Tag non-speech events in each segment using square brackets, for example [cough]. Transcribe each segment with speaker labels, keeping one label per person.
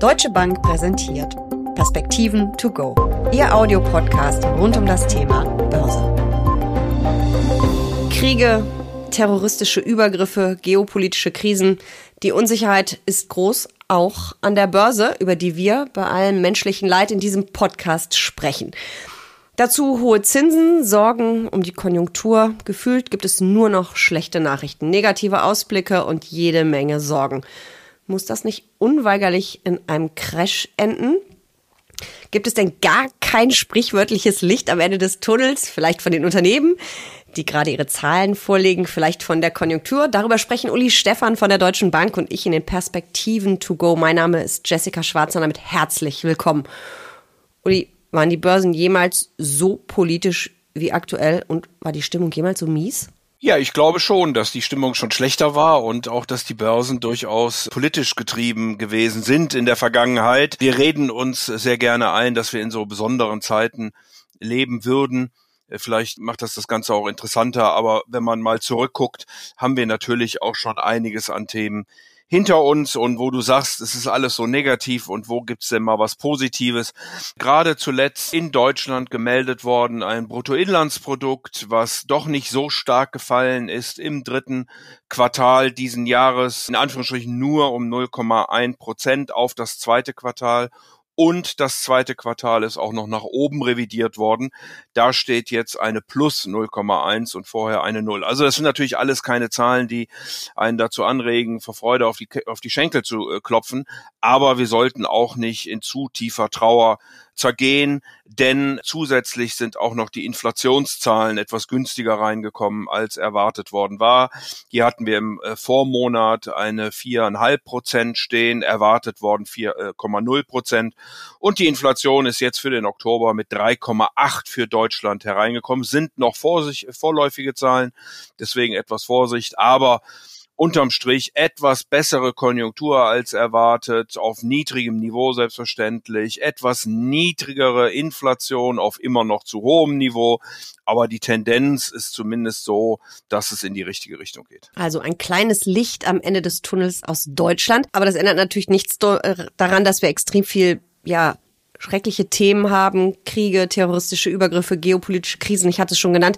Speaker 1: Deutsche Bank präsentiert Perspektiven to go. Ihr Audiopodcast rund um das Thema Börse. Kriege, terroristische Übergriffe, geopolitische Krisen. Die Unsicherheit ist groß, auch an der Börse, über die wir bei allem menschlichen Leid in diesem Podcast sprechen. Dazu hohe Zinsen, Sorgen um die Konjunktur. Gefühlt gibt es nur noch schlechte Nachrichten, negative Ausblicke und jede Menge Sorgen. Muss das nicht unweigerlich in einem Crash enden? Gibt es denn gar kein sprichwörtliches Licht am Ende des Tunnels? Vielleicht von den Unternehmen, die gerade ihre Zahlen vorlegen, vielleicht von der Konjunktur? Darüber sprechen Uli Stefan von der Deutschen Bank und ich in den Perspektiven to go. Mein Name ist Jessica Schwarzer und damit herzlich willkommen. Uli, waren die Börsen jemals so politisch wie aktuell und war die Stimmung jemals so mies?
Speaker 2: Ja, ich glaube schon, dass die Stimmung schon schlechter war und auch, dass die Börsen durchaus politisch getrieben gewesen sind in der Vergangenheit. Wir reden uns sehr gerne ein, dass wir in so besonderen Zeiten leben würden. Vielleicht macht das das Ganze auch interessanter, aber wenn man mal zurückguckt, haben wir natürlich auch schon einiges an Themen hinter uns und wo du sagst, es ist alles so negativ und wo gibt's denn mal was Positives. Gerade zuletzt in Deutschland gemeldet worden ein Bruttoinlandsprodukt, was doch nicht so stark gefallen ist im dritten Quartal diesen Jahres, in Anführungsstrichen nur um 0,1 Prozent auf das zweite Quartal und das zweite Quartal ist auch noch nach oben revidiert worden. Da steht jetzt eine plus 0,1 und vorher eine 0. Also das sind natürlich alles keine Zahlen, die einen dazu anregen, vor Freude auf die, auf die Schenkel zu äh, klopfen. Aber wir sollten auch nicht in zu tiefer Trauer zergehen, denn zusätzlich sind auch noch die Inflationszahlen etwas günstiger reingekommen, als erwartet worden war. Hier hatten wir im äh, Vormonat eine viereinhalb Prozent stehen, erwartet worden 4,0 äh, Prozent. Und die Inflation ist jetzt für den Oktober mit 3,8 für Deutschland hereingekommen, sind noch vorläufige Zahlen, deswegen etwas Vorsicht, aber unterm Strich etwas bessere Konjunktur als erwartet, auf niedrigem Niveau selbstverständlich, etwas niedrigere Inflation auf immer noch zu hohem Niveau, aber die Tendenz ist zumindest so, dass es in die richtige Richtung geht.
Speaker 1: Also ein kleines Licht am Ende des Tunnels aus Deutschland, aber das ändert natürlich nichts daran, dass wir extrem viel, ja, schreckliche Themen haben, Kriege, terroristische Übergriffe, geopolitische Krisen, ich hatte es schon genannt.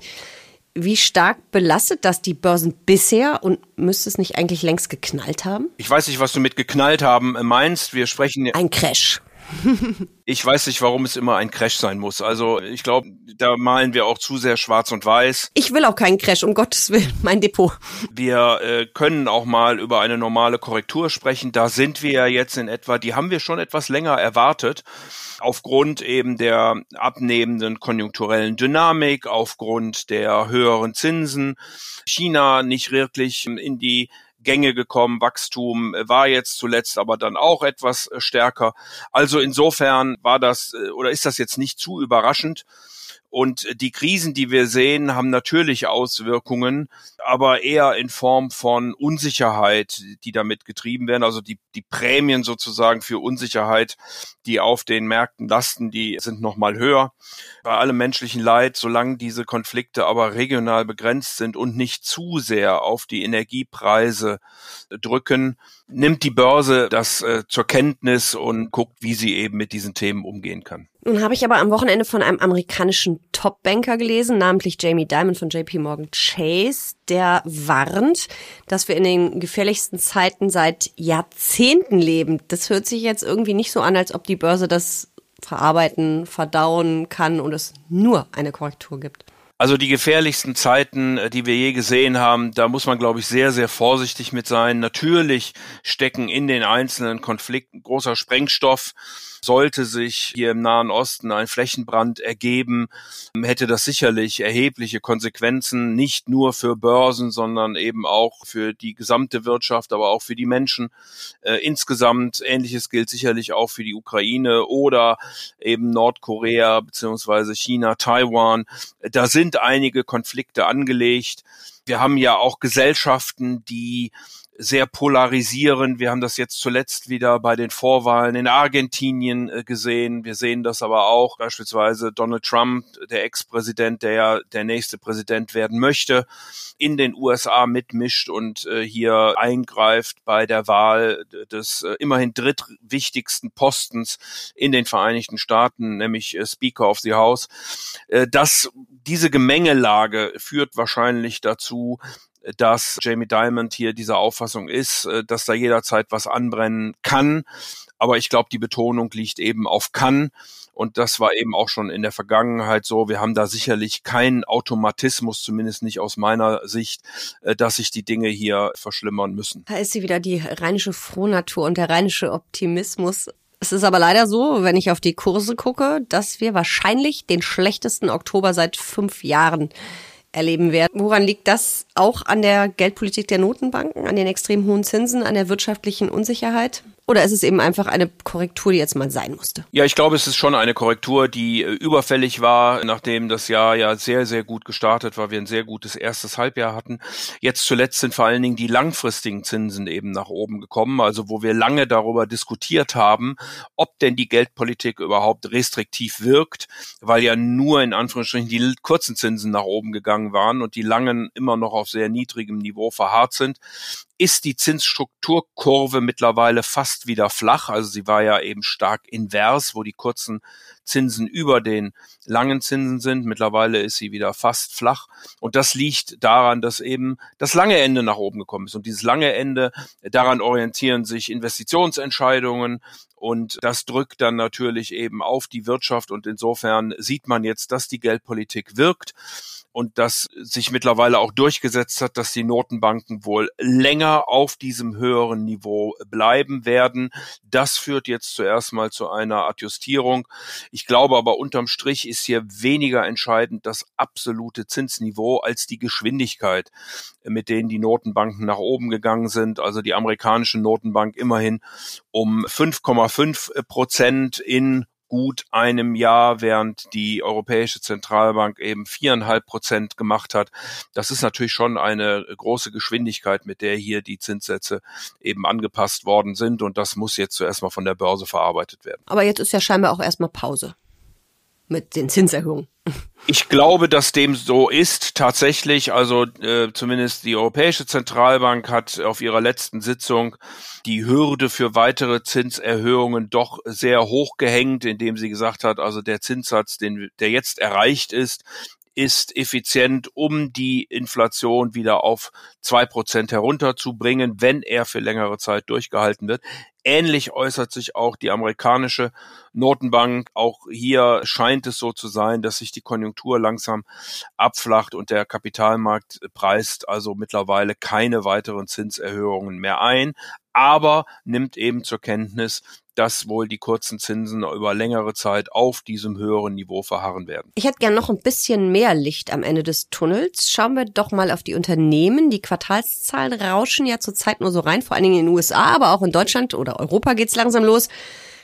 Speaker 1: Wie stark belastet das die Börsen bisher und müsste es nicht eigentlich längst geknallt haben?
Speaker 2: Ich weiß nicht, was du mit geknallt haben meinst. Wir sprechen.
Speaker 1: Ein Crash. [laughs]
Speaker 2: ich weiß nicht, warum es immer ein Crash sein muss. Also ich glaube, da malen wir auch zu sehr schwarz und weiß.
Speaker 1: Ich will auch keinen Crash, um Gottes Willen, mein Depot.
Speaker 2: Wir äh, können auch mal über eine normale Korrektur sprechen. Da sind wir ja jetzt in etwa, die haben wir schon etwas länger erwartet aufgrund eben der abnehmenden konjunkturellen Dynamik, aufgrund der höheren Zinsen, China nicht wirklich in die Gänge gekommen. Wachstum war jetzt zuletzt aber dann auch etwas stärker. Also insofern war das äh, oder ist das jetzt nicht zu überraschend. Und die Krisen, die wir sehen, haben natürlich Auswirkungen, aber eher in Form von Unsicherheit, die damit getrieben werden. Also die, die Prämien sozusagen für Unsicherheit, die auf den Märkten lasten, die sind nochmal höher. Bei allem menschlichen Leid, solange diese Konflikte aber regional begrenzt sind und nicht zu sehr auf die Energiepreise drücken, nimmt die Börse das äh, zur Kenntnis und guckt, wie sie eben mit diesen Themen umgehen kann.
Speaker 1: Nun habe ich aber am Wochenende von einem amerikanischen Top-Banker gelesen, namentlich Jamie Dimon von JP Morgan Chase, der warnt, dass wir in den gefährlichsten Zeiten seit Jahrzehnten leben. Das hört sich jetzt irgendwie nicht so an, als ob die Börse das verarbeiten, verdauen kann und es nur eine Korrektur gibt.
Speaker 2: Also die gefährlichsten Zeiten, äh, die wir je gesehen haben, da muss man, glaube ich, sehr, sehr vorsichtig mit sein. Natürlich stecken in den einzelnen Konflikten großer Sprengstoff sollte sich hier im Nahen Osten ein Flächenbrand ergeben, hätte das sicherlich erhebliche Konsequenzen, nicht nur für Börsen, sondern eben auch für die gesamte Wirtschaft, aber auch für die Menschen äh, insgesamt. Ähnliches gilt sicherlich auch für die Ukraine oder eben Nordkorea beziehungsweise China, Taiwan. Da sind einige Konflikte angelegt. Wir haben ja auch Gesellschaften, die sehr polarisierend. Wir haben das jetzt zuletzt wieder bei den Vorwahlen in Argentinien äh, gesehen. Wir sehen das aber auch beispielsweise Donald Trump, der Ex-Präsident, der ja der nächste Präsident werden möchte, in den USA mitmischt und äh, hier eingreift bei der Wahl des äh, immerhin drittwichtigsten Postens in den Vereinigten Staaten, nämlich Speaker of the House. Das, diese Gemengelage führt wahrscheinlich dazu, dass Jamie Diamond hier dieser Auffassung ist, äh, dass da jederzeit was anbrennen kann. Aber ich glaube, die Betonung liegt eben auf kann. Und das war eben auch schon in der Vergangenheit so. Wir haben da sicherlich keinen Automatismus, zumindest nicht aus meiner Sicht, äh, dass sich die Dinge hier verschlimmern müssen.
Speaker 1: Da ist sie wieder die rheinische Frohnatur und der rheinische Optimismus. Es ist aber leider so, wenn ich auf die Kurse gucke, dass wir wahrscheinlich den schlechtesten Oktober seit fünf Jahren erleben werden. Woran liegt das? Auch an der Geldpolitik der Notenbanken, an den extrem hohen Zinsen, an der wirtschaftlichen Unsicherheit? Oder ist es eben einfach eine Korrektur, die jetzt mal sein musste?
Speaker 2: Ja, ich glaube, es ist schon eine Korrektur, die äh, überfällig war, nachdem das Jahr ja sehr, sehr gut gestartet war, wir ein sehr gutes erstes Halbjahr hatten. Jetzt zuletzt sind vor allen Dingen die langfristigen Zinsen eben nach oben gekommen, also wo wir lange darüber diskutiert haben, ob denn die Geldpolitik überhaupt restriktiv wirkt, weil ja nur in Anführungsstrichen die kurzen Zinsen nach oben gegangen waren und die langen immer noch auf sehr niedrigem Niveau verharrt sind ist die Zinsstrukturkurve mittlerweile fast wieder flach. Also sie war ja eben stark invers, wo die kurzen Zinsen über den langen Zinsen sind. Mittlerweile ist sie wieder fast flach. Und das liegt daran, dass eben das lange Ende nach oben gekommen ist. Und dieses lange Ende, daran orientieren sich Investitionsentscheidungen. Und das drückt dann natürlich eben auf die Wirtschaft. Und insofern sieht man jetzt, dass die Geldpolitik wirkt und das sich mittlerweile auch durchgesetzt hat, dass die Notenbanken wohl länger auf diesem höheren Niveau bleiben werden. Das führt jetzt zuerst mal zu einer Adjustierung. Ich glaube aber unterm Strich ist hier weniger entscheidend das absolute Zinsniveau als die Geschwindigkeit, mit denen die Notenbanken nach oben gegangen sind. Also die amerikanische Notenbank immerhin um 5,5 Prozent in gut einem Jahr, während die Europäische Zentralbank eben viereinhalb Prozent gemacht hat. Das ist natürlich schon eine große Geschwindigkeit, mit der hier die Zinssätze eben angepasst worden sind. Und das muss jetzt zuerst mal von der Börse verarbeitet werden.
Speaker 1: Aber jetzt ist ja scheinbar auch erstmal Pause mit den Zinserhöhungen.
Speaker 2: Ich glaube, dass dem so ist tatsächlich. Also äh, zumindest die Europäische Zentralbank hat auf ihrer letzten Sitzung die Hürde für weitere Zinserhöhungen doch sehr hoch gehängt, indem sie gesagt hat, also der Zinssatz, den, der jetzt erreicht ist, ist effizient, um die Inflation wieder auf zwei Prozent herunterzubringen, wenn er für längere Zeit durchgehalten wird. Ähnlich äußert sich auch die amerikanische Notenbank. Auch hier scheint es so zu sein, dass sich die Konjunktur langsam abflacht und der Kapitalmarkt preist also mittlerweile keine weiteren Zinserhöhungen mehr ein, aber nimmt eben zur Kenntnis, dass wohl die kurzen Zinsen über längere Zeit auf diesem höheren Niveau verharren werden.
Speaker 1: Ich hätte gern noch ein bisschen mehr Licht am Ende des Tunnels. Schauen wir doch mal auf die Unternehmen. Die Quartalszahlen rauschen ja zurzeit nur so rein, vor allen Dingen in den USA, aber auch in Deutschland oder Europa geht's langsam los.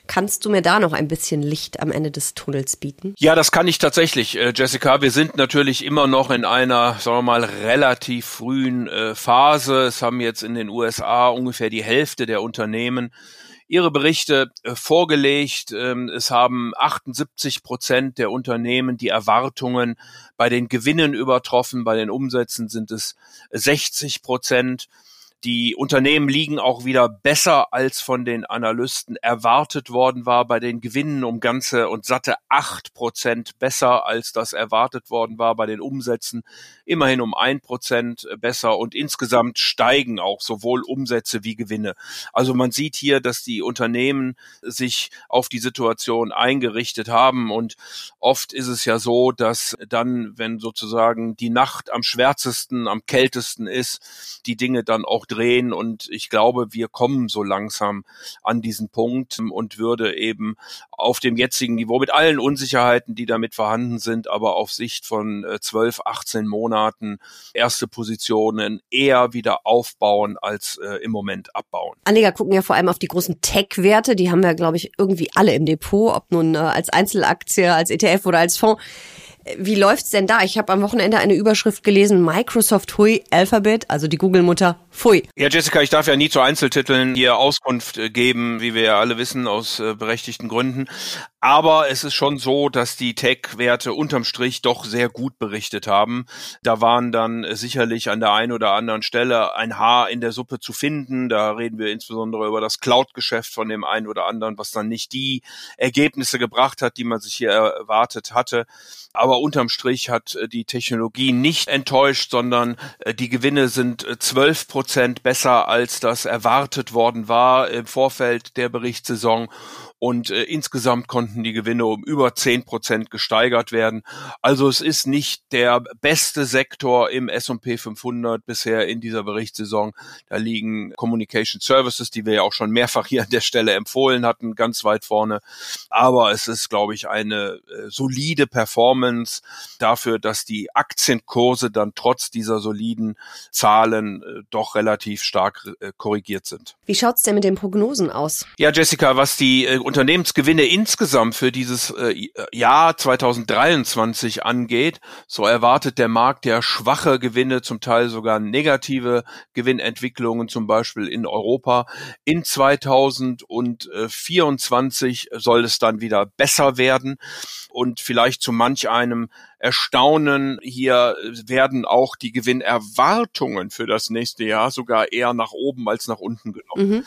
Speaker 1: Kannst du mir da noch ein bisschen Licht am Ende des Tunnels bieten?
Speaker 2: Ja, das kann ich tatsächlich, äh, Jessica. Wir sind natürlich immer noch in einer, sagen wir mal, relativ frühen äh, Phase. Es haben jetzt in den USA ungefähr die Hälfte der Unternehmen ihre Berichte äh, vorgelegt. Ähm, es haben 78 Prozent der Unternehmen die Erwartungen bei den Gewinnen übertroffen. Bei den Umsätzen sind es 60 Prozent. Die Unternehmen liegen auch wieder besser als von den Analysten erwartet worden war. Bei den Gewinnen um ganze und satte acht Prozent besser als das erwartet worden war. Bei den Umsätzen immerhin um ein Prozent besser. Und insgesamt steigen auch sowohl Umsätze wie Gewinne. Also man sieht hier, dass die Unternehmen sich auf die Situation eingerichtet haben. Und oft ist es ja so, dass dann, wenn sozusagen die Nacht am schwärzesten, am kältesten ist, die Dinge dann auch drehen und ich glaube, wir kommen so langsam an diesen Punkt und würde eben auf dem jetzigen Niveau mit allen Unsicherheiten, die damit vorhanden sind, aber auf Sicht von 12, äh, 18 Monaten erste Positionen eher wieder aufbauen als äh, im Moment abbauen.
Speaker 1: Anleger gucken ja vor allem auf die großen Tech-Werte, die haben wir, glaube ich, irgendwie alle im Depot, ob nun äh, als Einzelaktie, als ETF oder als Fonds. Wie läuft's denn da? Ich habe am Wochenende eine Überschrift gelesen, Microsoft Hui Alphabet, also die Google-Mutter Pfui.
Speaker 2: Ja, Jessica, ich darf ja nie zu Einzeltiteln hier Auskunft äh, geben, wie wir ja alle wissen, aus äh, berechtigten Gründen. Aber es ist schon so, dass die Tech-Werte unterm Strich doch sehr gut berichtet haben. Da waren dann äh, sicherlich an der einen oder anderen Stelle ein Haar in der Suppe zu finden. Da reden wir insbesondere über das Cloud-Geschäft von dem einen oder anderen, was dann nicht die Ergebnisse gebracht hat, die man sich hier erwartet hatte. Aber unterm Strich hat äh, die Technologie nicht enttäuscht, sondern äh, die Gewinne sind zwölf Prozent besser, als das erwartet worden war im Vorfeld der Berichtssaison und äh, insgesamt konnten die Gewinne um über zehn Prozent gesteigert werden. Also es ist nicht der beste Sektor im S&P 500 bisher in dieser Berichtssaison. Da liegen Communication Services, die wir ja auch schon mehrfach hier an der Stelle empfohlen hatten, ganz weit vorne. Aber es ist, glaube ich, eine äh, solide Performance dafür, dass die Aktienkurse dann trotz dieser soliden Zahlen äh, doch relativ stark äh, korrigiert sind.
Speaker 1: Wie schaut's denn mit den Prognosen aus?
Speaker 2: Ja, Jessica, was die äh, Unternehmensgewinne insgesamt für dieses äh, Jahr 2023 angeht, so erwartet der Markt ja schwache Gewinne, zum Teil sogar negative Gewinnentwicklungen, zum Beispiel in Europa. In 2024 soll es dann wieder besser werden und vielleicht zu manch einem Erstaunen. Hier werden auch die Gewinnerwartungen für das nächste Jahr sogar eher nach oben als nach unten genommen. Mhm.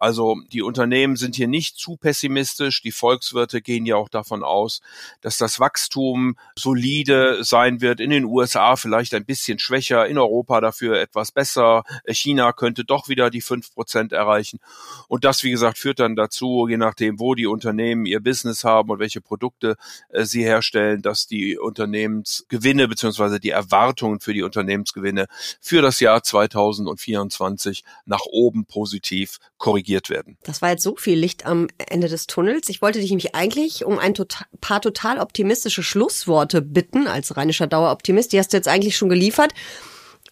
Speaker 2: Also die Unternehmen sind hier nicht zu pessimistisch. Die Volkswirte gehen ja auch davon aus, dass das Wachstum solide sein wird. In den USA vielleicht ein bisschen schwächer, in Europa dafür etwas besser. China könnte doch wieder die fünf Prozent erreichen. Und das, wie gesagt, führt dann dazu, je nachdem, wo die Unternehmen ihr Business haben und welche Produkte äh, sie herstellen, dass die Unternehmensgewinne beziehungsweise die Erwartungen für die Unternehmensgewinne für das Jahr 2024 nach oben positiv korrigiert werden.
Speaker 1: Das war jetzt so viel Licht am Ende des Tunnels. Ich wollte dich nämlich eigentlich um ein tota-, paar total optimistische Schlussworte bitten als rheinischer Daueroptimist. Die hast du jetzt eigentlich schon geliefert.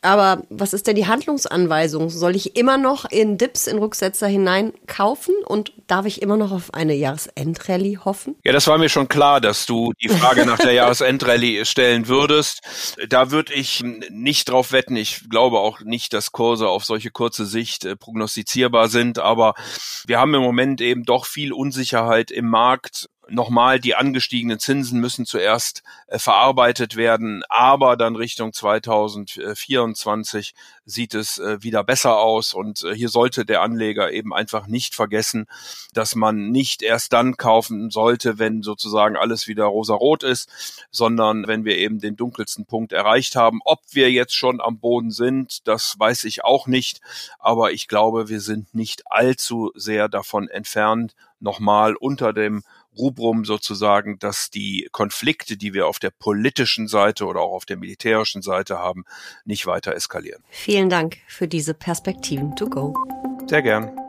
Speaker 1: Aber was ist denn die Handlungsanweisung? Soll ich immer noch in Dips, in Rücksetzer hinein kaufen und darf ich immer noch auf eine Jahresendrallye hoffen?
Speaker 2: Ja, das war mir schon klar, dass du die Frage nach der Jahresendrallye stellen würdest. Da würde ich nicht drauf wetten. Ich glaube auch nicht, dass Kurse auf solche kurze Sicht äh, prognostizierbar sind. Aber wir haben im Moment eben doch viel Unsicherheit im Markt nochmal, die angestiegenen Zinsen müssen zuerst äh, verarbeitet werden, aber dann Richtung 2024 sieht es äh, wieder besser aus und äh, hier sollte der Anleger eben einfach nicht vergessen, dass man nicht erst dann kaufen sollte, wenn sozusagen alles wieder rosarot ist, sondern wenn wir eben den dunkelsten Punkt erreicht haben. Ob wir jetzt schon am Boden sind, das weiß ich auch nicht, aber ich glaube, wir sind nicht allzu sehr davon entfernt, nochmal unter dem Rubrum sozusagen, dass die Konflikte, die wir auf der politischen Seite oder auch auf der militärischen Seite haben, nicht weiter eskalieren.
Speaker 1: Vielen Dank für diese Perspektiven to go.
Speaker 2: Sehr gern.